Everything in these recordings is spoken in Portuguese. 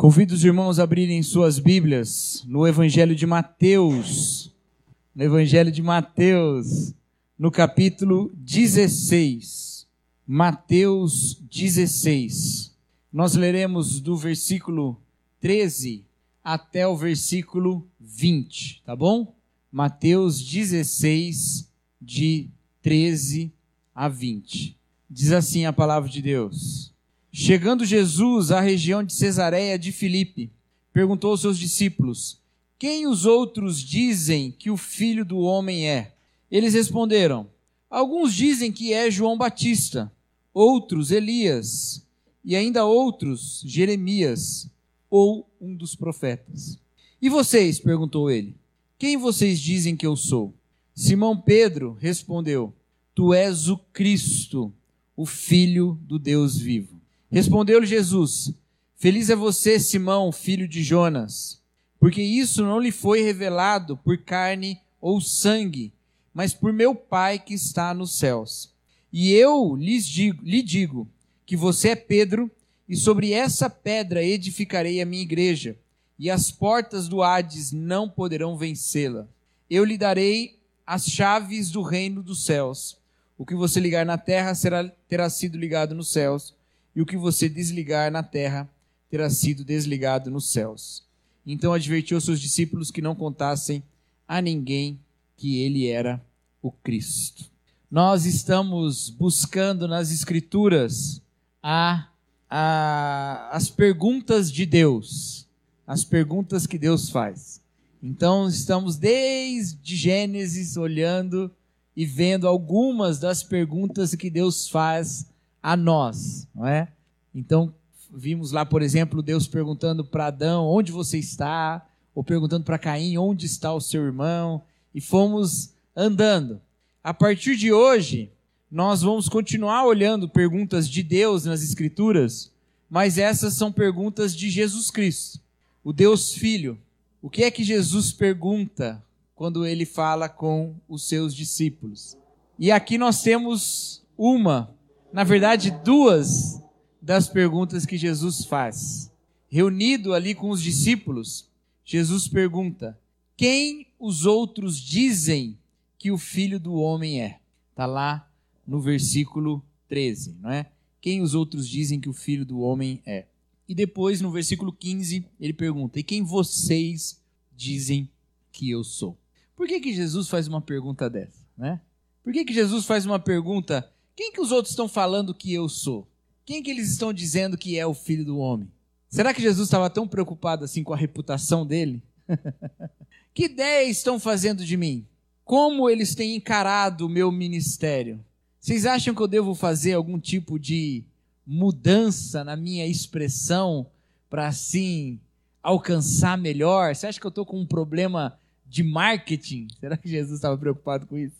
Convido os irmãos a abrirem suas Bíblias no Evangelho de Mateus. No Evangelho de Mateus, no capítulo 16. Mateus 16. Nós leremos do versículo 13 até o versículo 20, tá bom? Mateus 16, de 13 a 20. Diz assim a palavra de Deus. Chegando Jesus à região de Cesareia de Filipe, perguntou aos seus discípulos: Quem os outros dizem que o filho do homem é? Eles responderam: Alguns dizem que é João Batista, outros Elias, e ainda outros Jeremias ou um dos profetas. E vocês? perguntou ele. Quem vocês dizem que eu sou? Simão Pedro respondeu: Tu és o Cristo, o Filho do Deus vivo. Respondeu-lhe Jesus: Feliz é você, Simão, filho de Jonas, porque isso não lhe foi revelado por carne ou sangue, mas por meu Pai que está nos céus. E eu lhes digo, lhe digo que você é Pedro, e sobre essa pedra edificarei a minha igreja, e as portas do Hades não poderão vencê-la. Eu lhe darei as chaves do reino dos céus. O que você ligar na terra será, terá sido ligado nos céus e o que você desligar na terra terá sido desligado nos céus. Então advertiu seus discípulos que não contassem a ninguém que ele era o Cristo. Nós estamos buscando nas Escrituras a, a, as perguntas de Deus, as perguntas que Deus faz. Então estamos desde Gênesis olhando e vendo algumas das perguntas que Deus faz a nós, não é? Então, vimos lá, por exemplo, Deus perguntando para Adão onde você está, ou perguntando para Caim onde está o seu irmão, e fomos andando. A partir de hoje, nós vamos continuar olhando perguntas de Deus nas Escrituras, mas essas são perguntas de Jesus Cristo, o Deus Filho. O que é que Jesus pergunta quando ele fala com os seus discípulos? E aqui nós temos uma na verdade, duas das perguntas que Jesus faz. Reunido ali com os discípulos, Jesus pergunta: Quem os outros dizem que o filho do homem é? Está lá no versículo 13, não é? Quem os outros dizem que o filho do homem é? E depois, no versículo 15, ele pergunta: E quem vocês dizem que eu sou? Por que, que Jesus faz uma pergunta dessa? Né? Por que, que Jesus faz uma pergunta quem que os outros estão falando que eu sou? Quem que eles estão dizendo que é o filho do homem? Será que Jesus estava tão preocupado assim com a reputação dele? que ideia estão fazendo de mim? Como eles têm encarado o meu ministério? Vocês acham que eu devo fazer algum tipo de mudança na minha expressão para assim alcançar melhor? Você acha que eu estou com um problema de marketing? Será que Jesus estava preocupado com isso?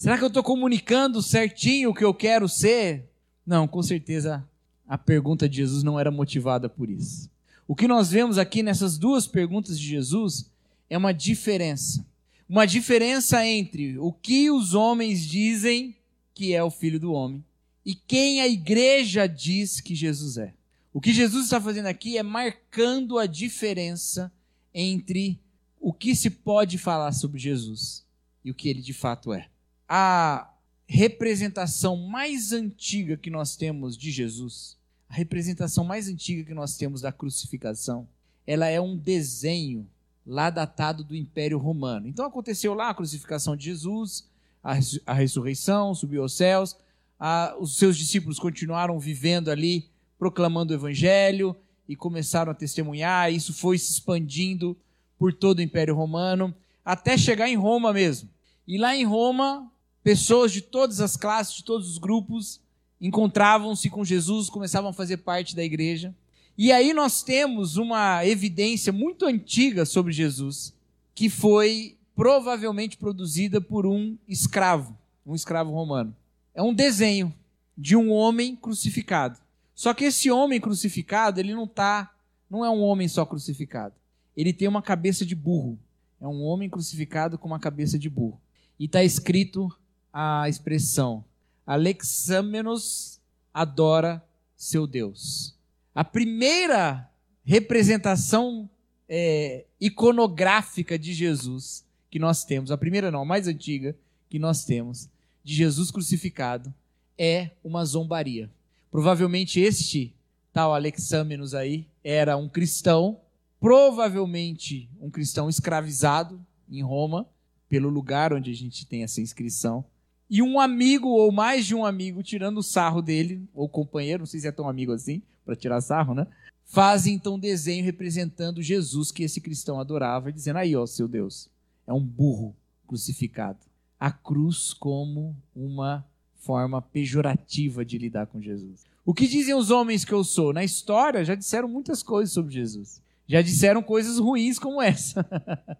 Será que eu estou comunicando certinho o que eu quero ser? Não, com certeza a pergunta de Jesus não era motivada por isso. O que nós vemos aqui nessas duas perguntas de Jesus é uma diferença. Uma diferença entre o que os homens dizem que é o filho do homem e quem a igreja diz que Jesus é. O que Jesus está fazendo aqui é marcando a diferença entre o que se pode falar sobre Jesus e o que ele de fato é a representação mais antiga que nós temos de Jesus, a representação mais antiga que nós temos da crucificação, ela é um desenho lá datado do Império Romano. Então aconteceu lá a crucificação de Jesus, a, a ressurreição, subiu aos céus, a, os seus discípulos continuaram vivendo ali, proclamando o Evangelho e começaram a testemunhar. Isso foi se expandindo por todo o Império Romano, até chegar em Roma mesmo. E lá em Roma, Pessoas de todas as classes, de todos os grupos, encontravam-se com Jesus, começavam a fazer parte da igreja. E aí nós temos uma evidência muito antiga sobre Jesus, que foi provavelmente produzida por um escravo, um escravo romano. É um desenho de um homem crucificado. Só que esse homem crucificado, ele não tá, não é um homem só crucificado. Ele tem uma cabeça de burro. É um homem crucificado com uma cabeça de burro. E está escrito a expressão Alexamenos adora seu Deus. A primeira representação é, iconográfica de Jesus que nós temos, a primeira não, a mais antiga que nós temos, de Jesus crucificado, é uma zombaria. Provavelmente este tal Alexâmenos aí era um cristão, provavelmente um cristão escravizado em Roma, pelo lugar onde a gente tem essa inscrição, e um amigo ou mais de um amigo tirando o sarro dele, ou companheiro, não sei se é tão amigo assim, para tirar sarro, né? Fazem então um desenho representando Jesus que esse cristão adorava, dizendo: aí, ó, seu Deus, é um burro crucificado. A cruz como uma forma pejorativa de lidar com Jesus. O que dizem os homens que eu sou? Na história já disseram muitas coisas sobre Jesus. Já disseram coisas ruins como essa.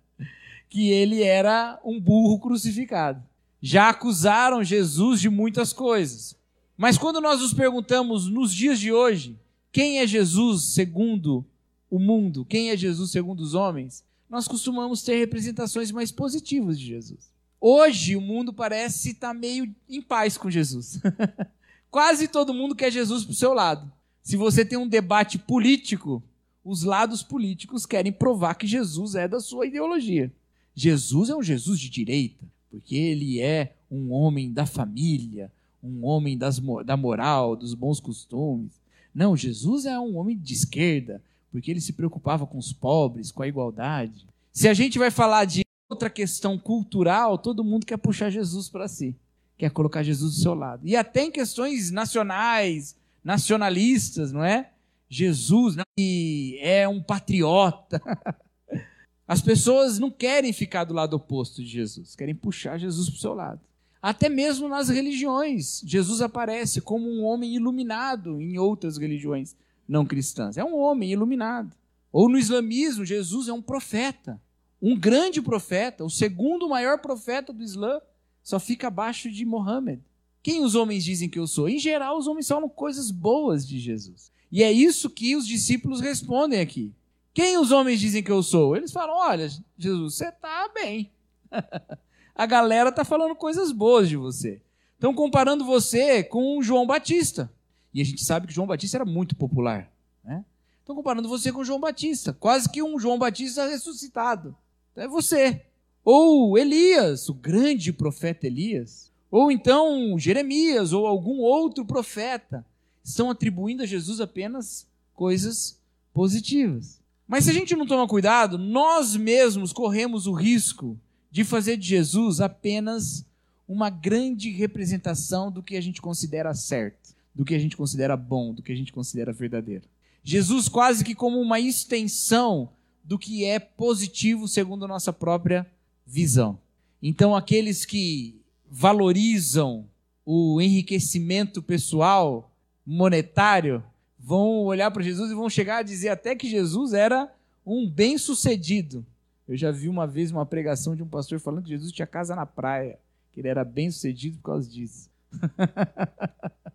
que ele era um burro crucificado. Já acusaram Jesus de muitas coisas. Mas quando nós nos perguntamos nos dias de hoje, quem é Jesus segundo o mundo? Quem é Jesus segundo os homens? Nós costumamos ter representações mais positivas de Jesus. Hoje o mundo parece estar meio em paz com Jesus. Quase todo mundo quer Jesus para o seu lado. Se você tem um debate político, os lados políticos querem provar que Jesus é da sua ideologia. Jesus é um Jesus de direita, porque ele é um homem da família, um homem das, da moral, dos bons costumes. Não, Jesus é um homem de esquerda, porque ele se preocupava com os pobres, com a igualdade. Se a gente vai falar de outra questão cultural, todo mundo quer puxar Jesus para si, quer colocar Jesus do seu lado. E até em questões nacionais, nacionalistas, não é? Jesus né? é um patriota. As pessoas não querem ficar do lado oposto de Jesus, querem puxar Jesus para o seu lado. Até mesmo nas religiões, Jesus aparece como um homem iluminado em outras religiões não cristãs. É um homem iluminado. Ou no islamismo, Jesus é um profeta um grande profeta, o segundo maior profeta do Islã, só fica abaixo de Mohammed. Quem os homens dizem que eu sou? Em geral, os homens falam coisas boas de Jesus. E é isso que os discípulos respondem aqui. Quem os homens dizem que eu sou? Eles falam: Olha, Jesus, você está bem. A galera está falando coisas boas de você. Estão comparando você com João Batista. E a gente sabe que João Batista era muito popular. Né? Estão comparando você com João Batista. Quase que um João Batista ressuscitado é você. Ou Elias, o grande profeta Elias. Ou então Jeremias, ou algum outro profeta. Estão atribuindo a Jesus apenas coisas positivas. Mas se a gente não toma cuidado, nós mesmos corremos o risco de fazer de Jesus apenas uma grande representação do que a gente considera certo, do que a gente considera bom, do que a gente considera verdadeiro. Jesus quase que como uma extensão do que é positivo segundo a nossa própria visão. Então, aqueles que valorizam o enriquecimento pessoal, monetário, vão olhar para Jesus e vão chegar a dizer até que Jesus era um bem-sucedido. Eu já vi uma vez uma pregação de um pastor falando que Jesus tinha casa na praia, que ele era bem-sucedido por causa disso.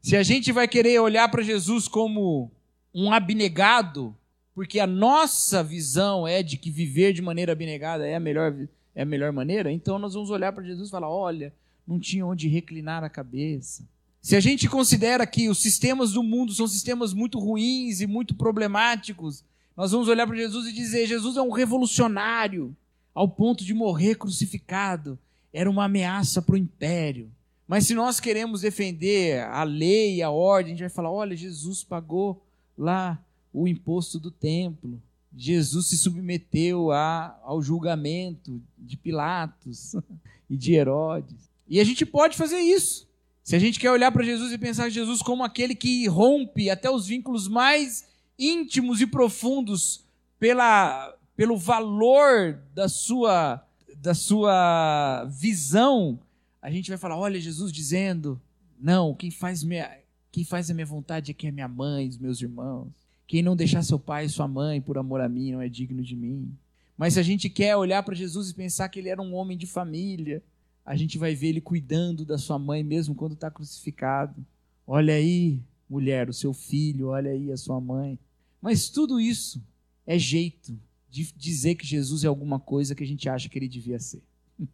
Se a gente vai querer olhar para Jesus como um abnegado, porque a nossa visão é de que viver de maneira abnegada é a melhor, é a melhor maneira, então nós vamos olhar para Jesus e falar: olha, não tinha onde reclinar a cabeça. Se a gente considera que os sistemas do mundo são sistemas muito ruins e muito problemáticos, nós vamos olhar para Jesus e dizer: Jesus é um revolucionário, ao ponto de morrer crucificado. Era uma ameaça para o império. Mas se nós queremos defender a lei e a ordem, a gente vai falar: olha, Jesus pagou lá o imposto do templo. Jesus se submeteu a, ao julgamento de Pilatos e de Herodes. E a gente pode fazer isso. Se a gente quer olhar para Jesus e pensar Jesus como aquele que rompe até os vínculos mais íntimos e profundos pela, pelo valor da sua, da sua visão, a gente vai falar: olha, Jesus dizendo, não, quem faz, minha, quem faz a minha vontade é que é minha mãe, os meus irmãos. Quem não deixar seu pai e sua mãe por amor a mim não é digno de mim. Mas se a gente quer olhar para Jesus e pensar que ele era um homem de família, a gente vai ver ele cuidando da sua mãe mesmo quando está crucificado. Olha aí, mulher, o seu filho, olha aí a sua mãe. Mas tudo isso é jeito de dizer que Jesus é alguma coisa que a gente acha que ele devia ser.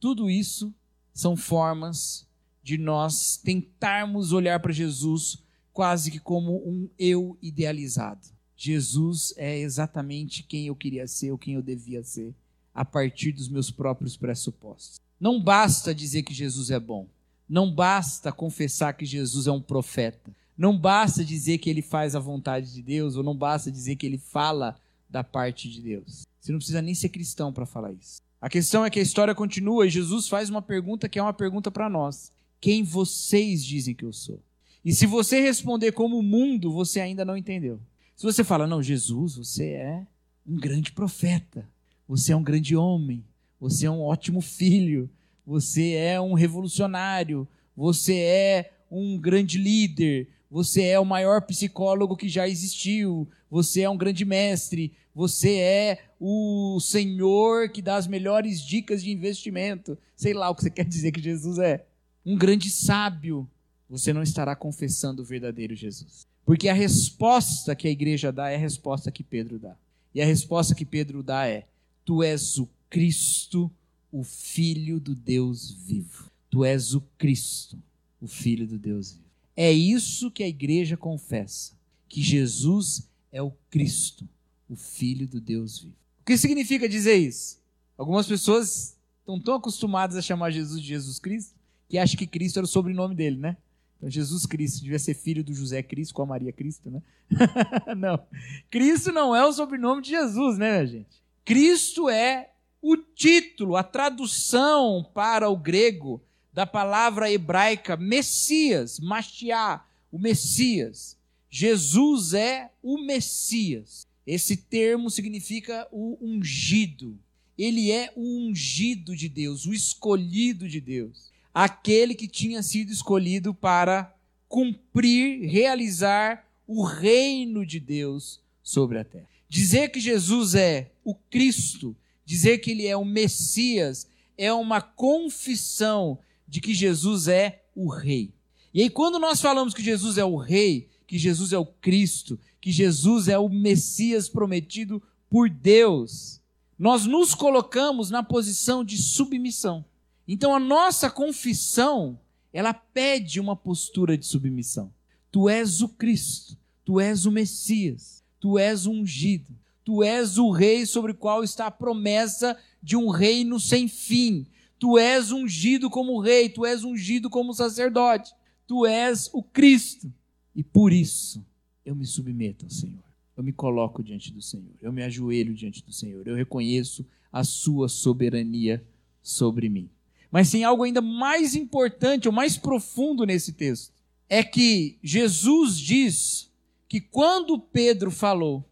tudo isso são formas de nós tentarmos olhar para Jesus quase que como um eu idealizado. Jesus é exatamente quem eu queria ser ou quem eu devia ser, a partir dos meus próprios pressupostos. Não basta dizer que Jesus é bom. Não basta confessar que Jesus é um profeta. Não basta dizer que ele faz a vontade de Deus, ou não basta dizer que ele fala da parte de Deus. Você não precisa nem ser cristão para falar isso. A questão é que a história continua e Jesus faz uma pergunta que é uma pergunta para nós: Quem vocês dizem que eu sou? E se você responder como o mundo, você ainda não entendeu. Se você fala, não, Jesus, você é um grande profeta, você é um grande homem, você é um ótimo filho, você é um revolucionário, você é um grande líder, você é o maior psicólogo que já existiu, você é um grande mestre, você é o Senhor que dá as melhores dicas de investimento. Sei lá o que você quer dizer que Jesus é. Um grande sábio. Você não estará confessando o verdadeiro Jesus. Porque a resposta que a igreja dá é a resposta que Pedro dá. E a resposta que Pedro dá é: Tu és o Cristo, o Filho do Deus vivo. Tu és o Cristo, o Filho do Deus vivo. É isso que a igreja confessa: que Jesus é o Cristo, o Filho do Deus vivo. O que significa dizer isso? Algumas pessoas estão tão acostumadas a chamar Jesus de Jesus Cristo que acham que Cristo era o sobrenome dele, né? Então, Jesus Cristo devia ser filho do José Cristo com a Maria Cristo, né? não. Cristo não é o sobrenome de Jesus, né, gente? Cristo é o título, a tradução para o grego da palavra hebraica Messias, Mashiach, o Messias. Jesus é o Messias. Esse termo significa o ungido. Ele é o ungido de Deus, o escolhido de Deus aquele que tinha sido escolhido para cumprir, realizar o reino de Deus sobre a terra. Dizer que Jesus é o Cristo, dizer que ele é o Messias, é uma confissão de que Jesus é o Rei. E aí, quando nós falamos que Jesus é o Rei, que Jesus é o Cristo, que Jesus é o Messias prometido por Deus, nós nos colocamos na posição de submissão. Então a nossa confissão, ela pede uma postura de submissão. Tu és o Cristo, tu és o Messias, tu és o ungido, tu és o rei sobre o qual está a promessa de um reino sem fim. Tu és ungido como rei, tu és ungido como sacerdote, tu és o Cristo. E por isso eu me submeto ao Senhor. Eu me coloco diante do Senhor, eu me ajoelho diante do Senhor, eu reconheço a sua soberania sobre mim. Mas tem algo ainda mais importante, ou mais profundo nesse texto. É que Jesus diz que quando Pedro falou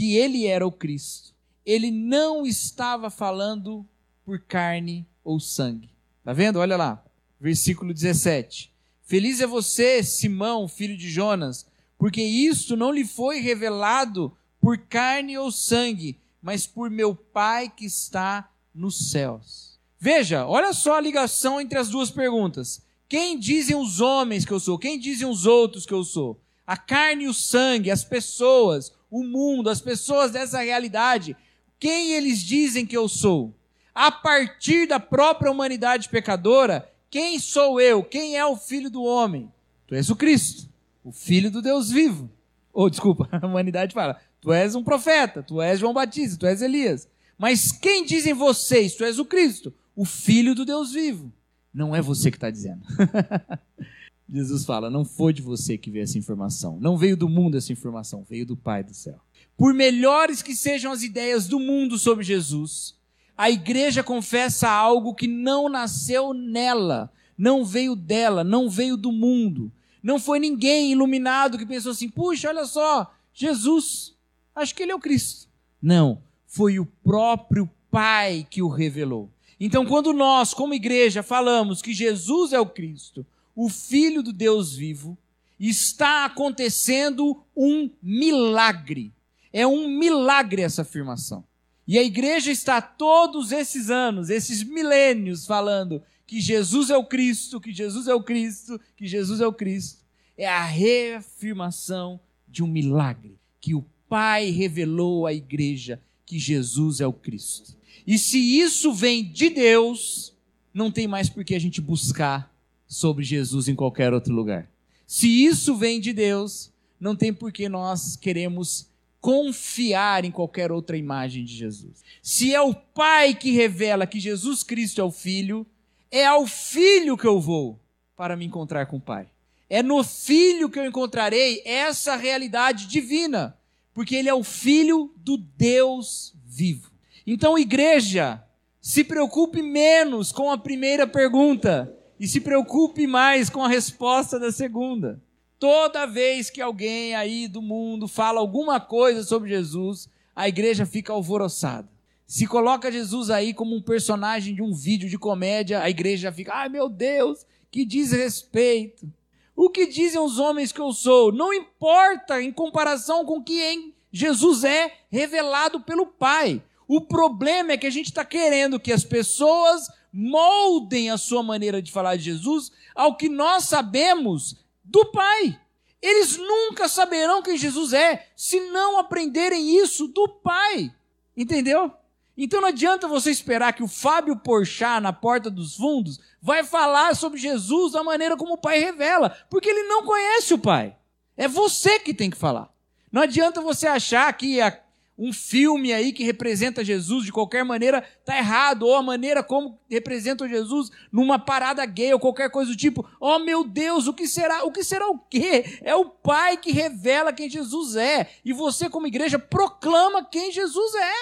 que ele era o Cristo, ele não estava falando por carne ou sangue. Tá vendo? Olha lá, versículo 17. Feliz é você, Simão, filho de Jonas, porque isto não lhe foi revelado por carne ou sangue, mas por meu Pai que está nos céus. Veja, olha só a ligação entre as duas perguntas. Quem dizem os homens que eu sou? Quem dizem os outros que eu sou? A carne e o sangue, as pessoas, o mundo, as pessoas dessa realidade. Quem eles dizem que eu sou? A partir da própria humanidade pecadora, quem sou eu? Quem é o filho do homem? Tu és o Cristo, o filho do Deus vivo. Ou, oh, desculpa, a humanidade fala: Tu és um profeta, tu és João Batista, tu és Elias. Mas quem dizem vocês? Tu és o Cristo, o Filho do Deus vivo. Não é você que está dizendo. Jesus fala: não foi de você que veio essa informação. Não veio do mundo essa informação, veio do Pai do céu. Por melhores que sejam as ideias do mundo sobre Jesus, a igreja confessa algo que não nasceu nela, não veio dela, não veio do mundo. Não foi ninguém iluminado que pensou assim: puxa, olha só, Jesus, acho que ele é o Cristo. Não, foi o próprio Pai que o revelou. Então, quando nós, como igreja, falamos que Jesus é o Cristo, o Filho do Deus vivo, está acontecendo um milagre. É um milagre essa afirmação. E a igreja está todos esses anos, esses milênios, falando que Jesus é o Cristo, que Jesus é o Cristo, que Jesus é o Cristo. É a reafirmação de um milagre que o Pai revelou à igreja que Jesus é o Cristo. E se isso vem de Deus, não tem mais por que a gente buscar sobre Jesus em qualquer outro lugar. Se isso vem de Deus, não tem por que nós queremos confiar em qualquer outra imagem de Jesus. Se é o Pai que revela que Jesus Cristo é o Filho, é ao Filho que eu vou para me encontrar com o Pai. É no Filho que eu encontrarei essa realidade divina, porque ele é o Filho do Deus vivo. Então, igreja, se preocupe menos com a primeira pergunta e se preocupe mais com a resposta da segunda. Toda vez que alguém aí do mundo fala alguma coisa sobre Jesus, a igreja fica alvoroçada. Se coloca Jesus aí como um personagem de um vídeo de comédia, a igreja fica, ai meu Deus, que desrespeito. O que dizem os homens que eu sou? Não importa em comparação com quem Jesus é revelado pelo Pai. O problema é que a gente está querendo que as pessoas moldem a sua maneira de falar de Jesus ao que nós sabemos do Pai. Eles nunca saberão quem Jesus é se não aprenderem isso do Pai. Entendeu? Então não adianta você esperar que o Fábio Porchat, na porta dos fundos, vai falar sobre Jesus da maneira como o Pai revela, porque ele não conhece o Pai. É você que tem que falar. Não adianta você achar que a, um filme aí que representa Jesus de qualquer maneira está errado, ou a maneira como representa Jesus numa parada gay ou qualquer coisa do tipo. Oh meu Deus, o que será? O que será o quê? É o Pai que revela quem Jesus é. E você, como igreja, proclama quem Jesus é.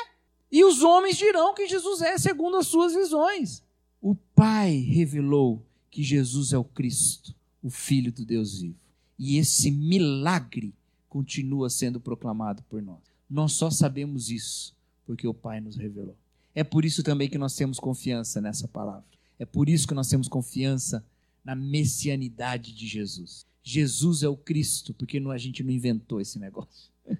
E os homens dirão que Jesus é segundo as suas visões. O Pai revelou que Jesus é o Cristo, o Filho do Deus vivo. E esse milagre continua sendo proclamado por nós. Nós só sabemos isso porque o Pai nos revelou. É por isso também que nós temos confiança nessa palavra. É por isso que nós temos confiança na messianidade de Jesus. Jesus é o Cristo, porque a gente não inventou esse negócio.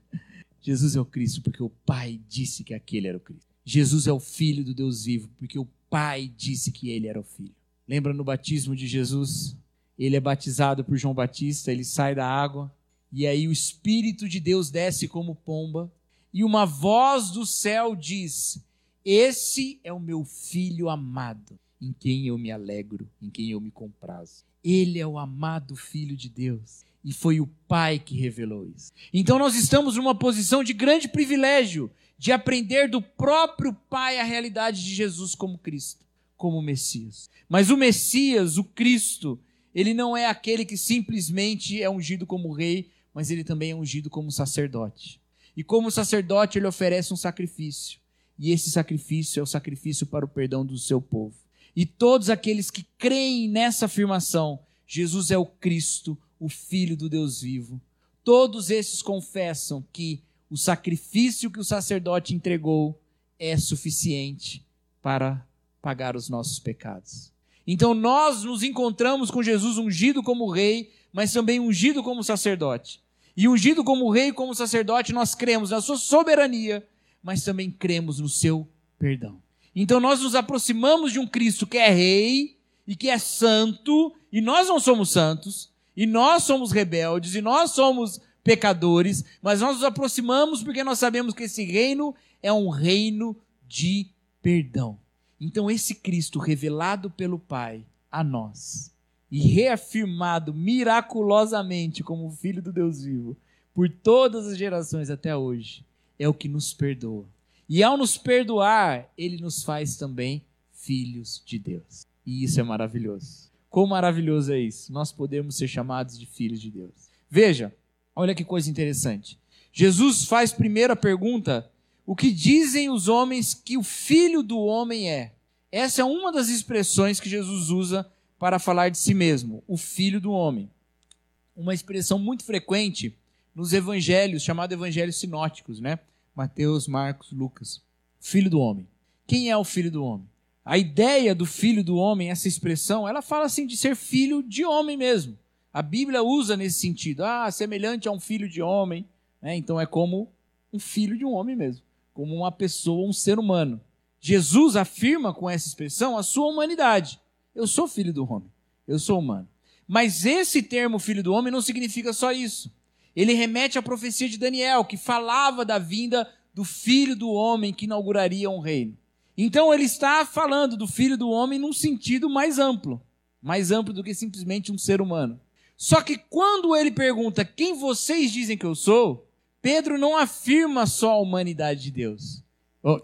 Jesus é o Cristo porque o Pai disse que aquele era o Cristo. Jesus é o Filho do Deus vivo porque o Pai disse que ele era o Filho. Lembra no batismo de Jesus? Ele é batizado por João Batista, ele sai da água e aí o Espírito de Deus desce como pomba e uma voz do céu diz: Esse é o meu filho amado, em quem eu me alegro, em quem eu me comprazo. Ele é o amado filho de Deus. E foi o Pai que revelou isso. Então nós estamos numa posição de grande privilégio de aprender do próprio Pai a realidade de Jesus como Cristo, como Messias. Mas o Messias, o Cristo, ele não é aquele que simplesmente é ungido como rei, mas ele também é ungido como sacerdote. E como sacerdote, ele oferece um sacrifício. E esse sacrifício é o sacrifício para o perdão do seu povo. E todos aqueles que creem nessa afirmação, Jesus é o Cristo, o Filho do Deus vivo. Todos esses confessam que o sacrifício que o sacerdote entregou é suficiente para pagar os nossos pecados. Então nós nos encontramos com Jesus ungido como rei, mas também ungido como sacerdote. E ungido como rei como sacerdote, nós cremos na sua soberania, mas também cremos no seu perdão. Então nós nos aproximamos de um Cristo que é rei e que é santo, e nós não somos santos, e nós somos rebeldes, e nós somos pecadores, mas nós nos aproximamos porque nós sabemos que esse reino é um reino de perdão. Então, esse Cristo revelado pelo Pai a nós e reafirmado miraculosamente como Filho do Deus vivo por todas as gerações até hoje, é o que nos perdoa. E ao nos perdoar, ele nos faz também filhos de Deus. E isso é maravilhoso. Quão maravilhoso é isso? Nós podemos ser chamados de filhos de Deus. Veja, olha que coisa interessante. Jesus faz primeiro a pergunta: o que dizem os homens que o filho do homem é? Essa é uma das expressões que Jesus usa para falar de si mesmo, o filho do homem. Uma expressão muito frequente nos evangelhos, chamado evangelhos sinóticos, né? Mateus, Marcos, Lucas. Filho do homem. Quem é o filho do homem? A ideia do filho do homem, essa expressão, ela fala assim de ser filho de homem mesmo. A Bíblia usa nesse sentido. Ah, semelhante a um filho de homem. Né? Então é como um filho de um homem mesmo. Como uma pessoa, um ser humano. Jesus afirma com essa expressão a sua humanidade. Eu sou filho do homem. Eu sou humano. Mas esse termo filho do homem não significa só isso. Ele remete à profecia de Daniel, que falava da vinda do filho do homem que inauguraria um reino. Então ele está falando do filho do homem num sentido mais amplo, mais amplo do que simplesmente um ser humano. Só que quando ele pergunta quem vocês dizem que eu sou, Pedro não afirma só a humanidade de Deus,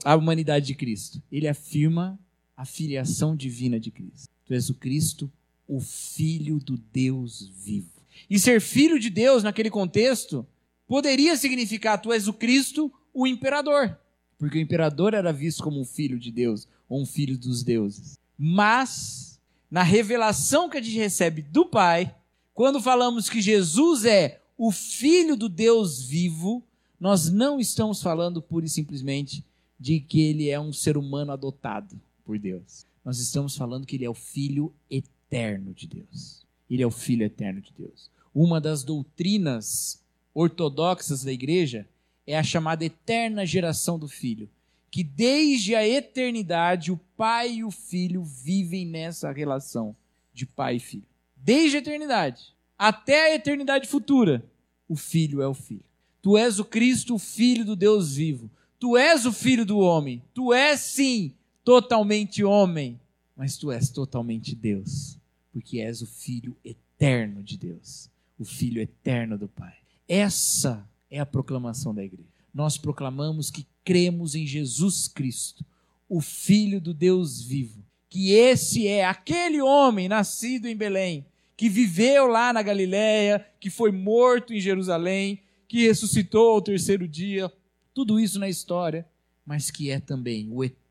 a humanidade de Cristo. Ele afirma a filiação divina de Cristo. Tu és o Cristo, o Filho do Deus vivo. E ser filho de Deus naquele contexto poderia significar tu és o Cristo, o imperador. Porque o imperador era visto como um filho de Deus, ou um filho dos deuses. Mas, na revelação que a gente recebe do Pai, quando falamos que Jesus é o Filho do Deus vivo, nós não estamos falando pura e simplesmente de que ele é um ser humano adotado por Deus. Nós estamos falando que ele é o Filho eterno de Deus. Ele é o Filho eterno de Deus. Uma das doutrinas ortodoxas da igreja é a chamada eterna geração do Filho, que desde a eternidade o Pai e o Filho vivem nessa relação de pai e filho. Desde a eternidade até a eternidade futura, o Filho é o Filho. Tu és o Cristo, o Filho do Deus vivo. Tu és o Filho do homem. Tu és, sim, totalmente homem, mas tu és totalmente Deus, porque és o Filho eterno de Deus, o Filho eterno do Pai. Essa é a proclamação da igreja. Nós proclamamos que cremos em Jesus Cristo, o Filho do Deus vivo, que esse é aquele homem nascido em Belém, que viveu lá na Galiléia, que foi morto em Jerusalém, que ressuscitou ao terceiro dia, tudo isso na história, mas que é também o eterno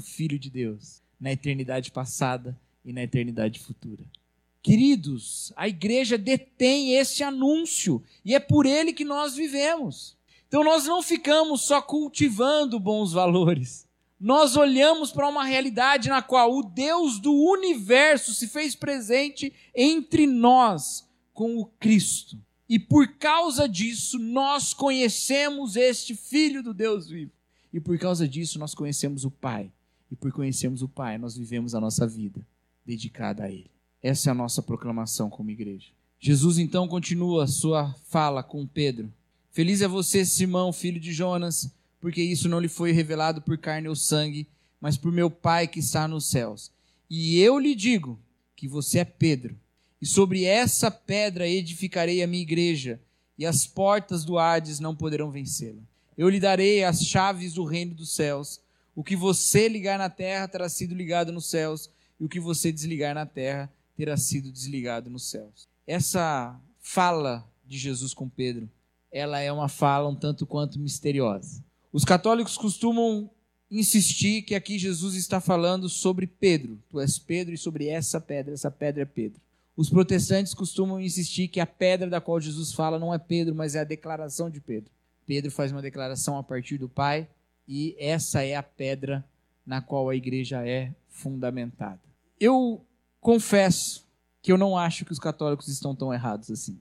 Filho de Deus, na eternidade passada e na eternidade futura. Queridos, a igreja detém esse anúncio e é por ele que nós vivemos. Então nós não ficamos só cultivando bons valores nós olhamos para uma realidade na qual o Deus do universo se fez presente entre nós com o Cristo. E por causa disso, nós conhecemos este Filho do Deus vivo. E por causa disso, nós conhecemos o Pai. E por conhecermos o Pai, nós vivemos a nossa vida dedicada a Ele. Essa é a nossa proclamação como igreja. Jesus então continua sua fala com Pedro. Feliz é você, Simão, filho de Jonas porque isso não lhe foi revelado por carne ou sangue, mas por meu Pai que está nos céus. E eu lhe digo que você é Pedro, e sobre essa pedra edificarei a minha igreja, e as portas do Hades não poderão vencê-la. Eu lhe darei as chaves do reino dos céus. O que você ligar na terra terá sido ligado nos céus, e o que você desligar na terra terá sido desligado nos céus. Essa fala de Jesus com Pedro, ela é uma fala um tanto quanto misteriosa. Os católicos costumam insistir que aqui Jesus está falando sobre Pedro. Tu és Pedro e sobre essa pedra, essa pedra é Pedro. Os protestantes costumam insistir que a pedra da qual Jesus fala não é Pedro, mas é a declaração de Pedro. Pedro faz uma declaração a partir do Pai e essa é a pedra na qual a igreja é fundamentada. Eu confesso que eu não acho que os católicos estão tão errados assim.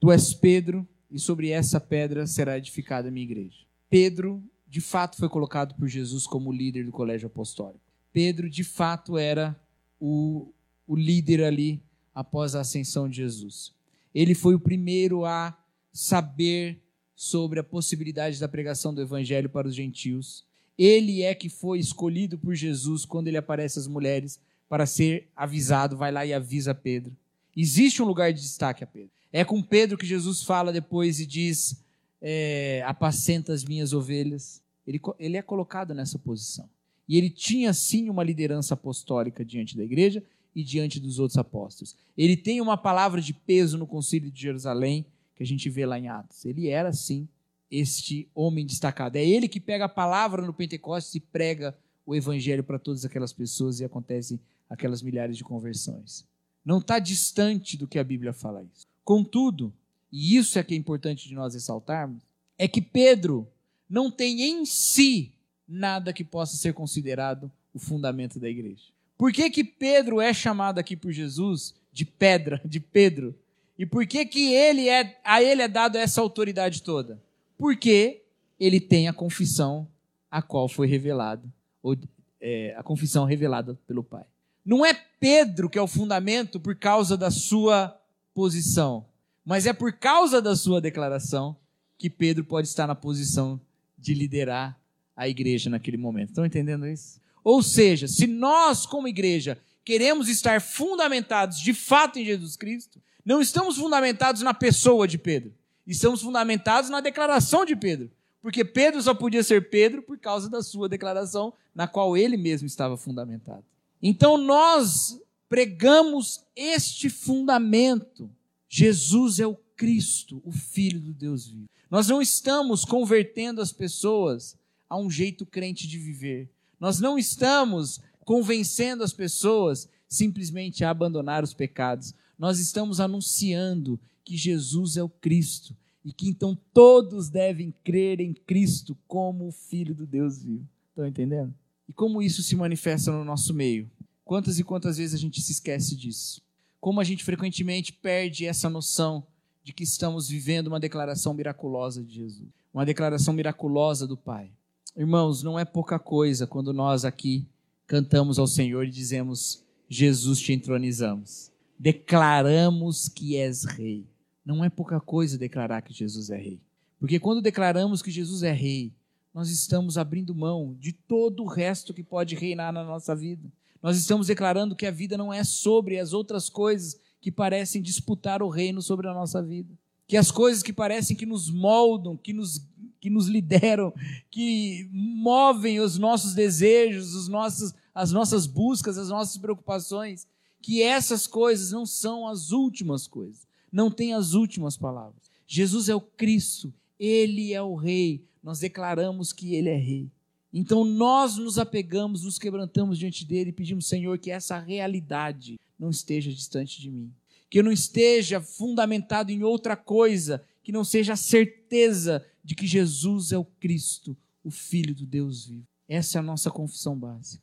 tu és Pedro e sobre essa pedra será edificada a minha igreja. Pedro, de fato, foi colocado por Jesus como líder do colégio apostólico. Pedro, de fato, era o, o líder ali após a ascensão de Jesus. Ele foi o primeiro a saber sobre a possibilidade da pregação do evangelho para os gentios. Ele é que foi escolhido por Jesus quando ele aparece às mulheres para ser avisado, vai lá e avisa Pedro. Existe um lugar de destaque a Pedro. É com Pedro que Jesus fala depois e diz: é, apacenta as minhas ovelhas. Ele, ele é colocado nessa posição. E ele tinha sim uma liderança apostólica diante da igreja e diante dos outros apóstolos. Ele tem uma palavra de peso no concílio de Jerusalém, que a gente vê lá em Atos. Ele era sim este homem destacado. É ele que pega a palavra no Pentecostes e prega o evangelho para todas aquelas pessoas e acontecem aquelas milhares de conversões. Não está distante do que a Bíblia fala isso. Contudo, e isso é que é importante de nós ressaltarmos, é que Pedro não tem em si nada que possa ser considerado o fundamento da igreja. Por que, que Pedro é chamado aqui por Jesus de pedra, de Pedro? E por que, que ele é, a ele é dado essa autoridade toda? Porque ele tem a confissão a qual foi revelado, ou, é, a confissão revelada pelo Pai. Não é Pedro que é o fundamento por causa da sua posição, mas é por causa da sua declaração que Pedro pode estar na posição de liderar a igreja naquele momento. Estão entendendo isso? Ou seja, se nós, como igreja, queremos estar fundamentados de fato em Jesus Cristo, não estamos fundamentados na pessoa de Pedro, Estamos fundamentados na declaração de Pedro. Porque Pedro só podia ser Pedro por causa da sua declaração, na qual ele mesmo estava fundamentado. Então nós pregamos este fundamento. Jesus é o Cristo, o Filho do Deus vivo. Nós não estamos convertendo as pessoas a um jeito crente de viver. Nós não estamos convencendo as pessoas simplesmente a abandonar os pecados. Nós estamos anunciando que Jesus é o Cristo e que então todos devem crer em Cristo como o Filho do Deus vivo. Estão entendendo? E como isso se manifesta no nosso meio? Quantas e quantas vezes a gente se esquece disso? Como a gente frequentemente perde essa noção de que estamos vivendo uma declaração miraculosa de Jesus, uma declaração miraculosa do Pai. Irmãos, não é pouca coisa quando nós aqui cantamos ao Senhor e dizemos: Jesus te entronizamos. Declaramos que és rei. Não é pouca coisa declarar que Jesus é rei. Porque quando declaramos que Jesus é rei, nós estamos abrindo mão de todo o resto que pode reinar na nossa vida. Nós estamos declarando que a vida não é sobre as outras coisas que parecem disputar o reino sobre a nossa vida. Que as coisas que parecem que nos moldam, que nos, que nos lideram, que movem os nossos desejos, os nossos, as nossas buscas, as nossas preocupações, que essas coisas não são as últimas coisas, não tem as últimas palavras. Jesus é o Cristo, Ele é o Rei, nós declaramos que Ele é Rei. Então nós nos apegamos, nos quebrantamos diante dele e pedimos, Senhor, que essa realidade não esteja distante de mim. Que eu não esteja fundamentado em outra coisa, que não seja a certeza de que Jesus é o Cristo, o Filho do Deus vivo. Essa é a nossa confissão básica.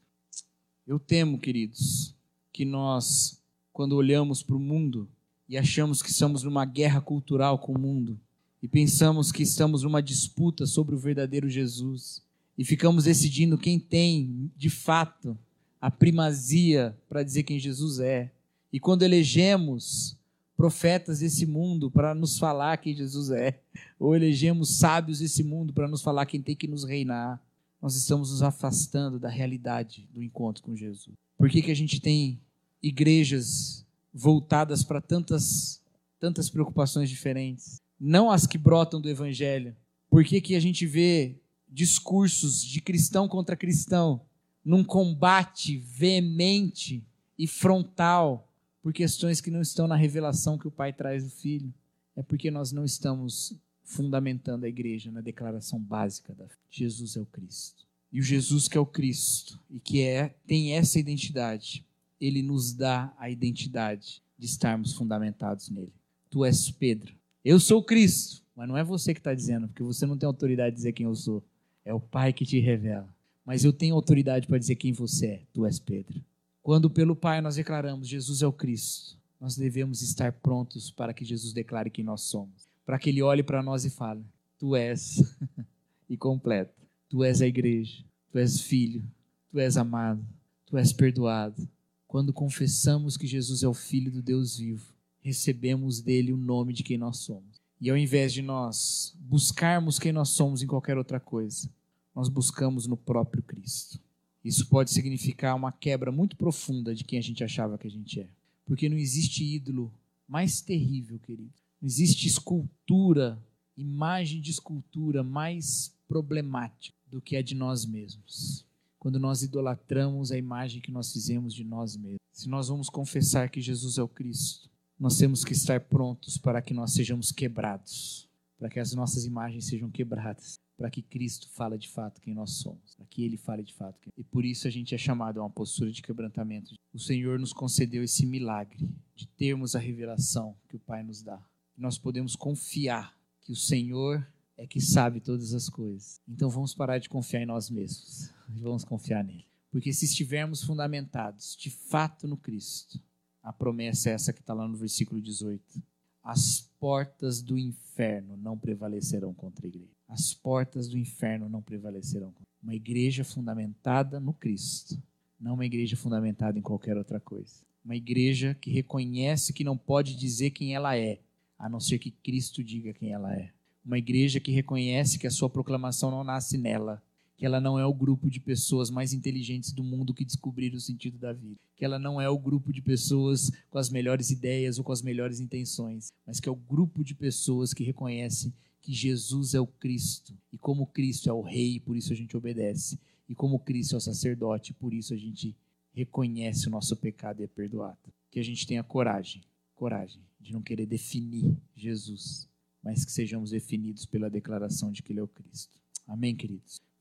Eu temo, queridos, que nós, quando olhamos para o mundo e achamos que estamos numa guerra cultural com o mundo, e pensamos que estamos numa disputa sobre o verdadeiro Jesus, e ficamos decidindo quem tem, de fato, a primazia para dizer quem Jesus é. E quando elegemos profetas desse mundo para nos falar quem Jesus é, ou elegemos sábios desse mundo para nos falar quem tem que nos reinar, nós estamos nos afastando da realidade do encontro com Jesus. Por que, que a gente tem igrejas voltadas para tantas, tantas preocupações diferentes? Não as que brotam do Evangelho. Por que, que a gente vê discursos de cristão contra cristão, num combate veemente e frontal por questões que não estão na revelação que o Pai traz do Filho. É porque nós não estamos fundamentando a igreja na declaração básica da Jesus é o Cristo. E o Jesus que é o Cristo e que é tem essa identidade, ele nos dá a identidade de estarmos fundamentados nele. Tu és Pedro. Eu sou Cristo, mas não é você que está dizendo, porque você não tem autoridade de dizer quem eu sou. É o Pai que te revela. Mas eu tenho autoridade para dizer quem você é. Tu és Pedro. Quando pelo Pai nós declaramos Jesus é o Cristo, nós devemos estar prontos para que Jesus declare quem nós somos. Para que ele olhe para nós e fale: Tu és, e completa. Tu és a igreja. Tu és filho. Tu és amado. Tu és perdoado. Quando confessamos que Jesus é o Filho do Deus vivo, recebemos dele o nome de quem nós somos. E ao invés de nós buscarmos quem nós somos em qualquer outra coisa, nós buscamos no próprio Cristo. Isso pode significar uma quebra muito profunda de quem a gente achava que a gente é. Porque não existe ídolo mais terrível, querido. Não existe escultura, imagem de escultura mais problemática do que a de nós mesmos. Quando nós idolatramos a imagem que nós fizemos de nós mesmos. Se nós vamos confessar que Jesus é o Cristo, nós temos que estar prontos para que nós sejamos quebrados, para que as nossas imagens sejam quebradas para que Cristo fale de fato quem nós somos, para que Ele fale de fato. Quem... E por isso a gente é chamado a uma postura de quebrantamento. O Senhor nos concedeu esse milagre de termos a revelação que o Pai nos dá. Nós podemos confiar que o Senhor é que sabe todas as coisas. Então vamos parar de confiar em nós mesmos e vamos confiar nele. Porque se estivermos fundamentados de fato no Cristo, a promessa é essa que está lá no versículo 18: as portas do inferno não prevalecerão contra a igreja as portas do inferno não prevalecerão. Uma igreja fundamentada no Cristo, não uma igreja fundamentada em qualquer outra coisa. Uma igreja que reconhece que não pode dizer quem ela é, a não ser que Cristo diga quem ela é. Uma igreja que reconhece que a sua proclamação não nasce nela, que ela não é o grupo de pessoas mais inteligentes do mundo que descobriram o sentido da vida, que ela não é o grupo de pessoas com as melhores ideias ou com as melhores intenções, mas que é o grupo de pessoas que reconhece que Jesus é o Cristo e como Cristo é o Rei, por isso a gente obedece, e como Cristo é o sacerdote, por isso a gente reconhece o nosso pecado e é perdoado. Que a gente tenha coragem, coragem de não querer definir Jesus, mas que sejamos definidos pela declaração de que Ele é o Cristo. Amém, queridos?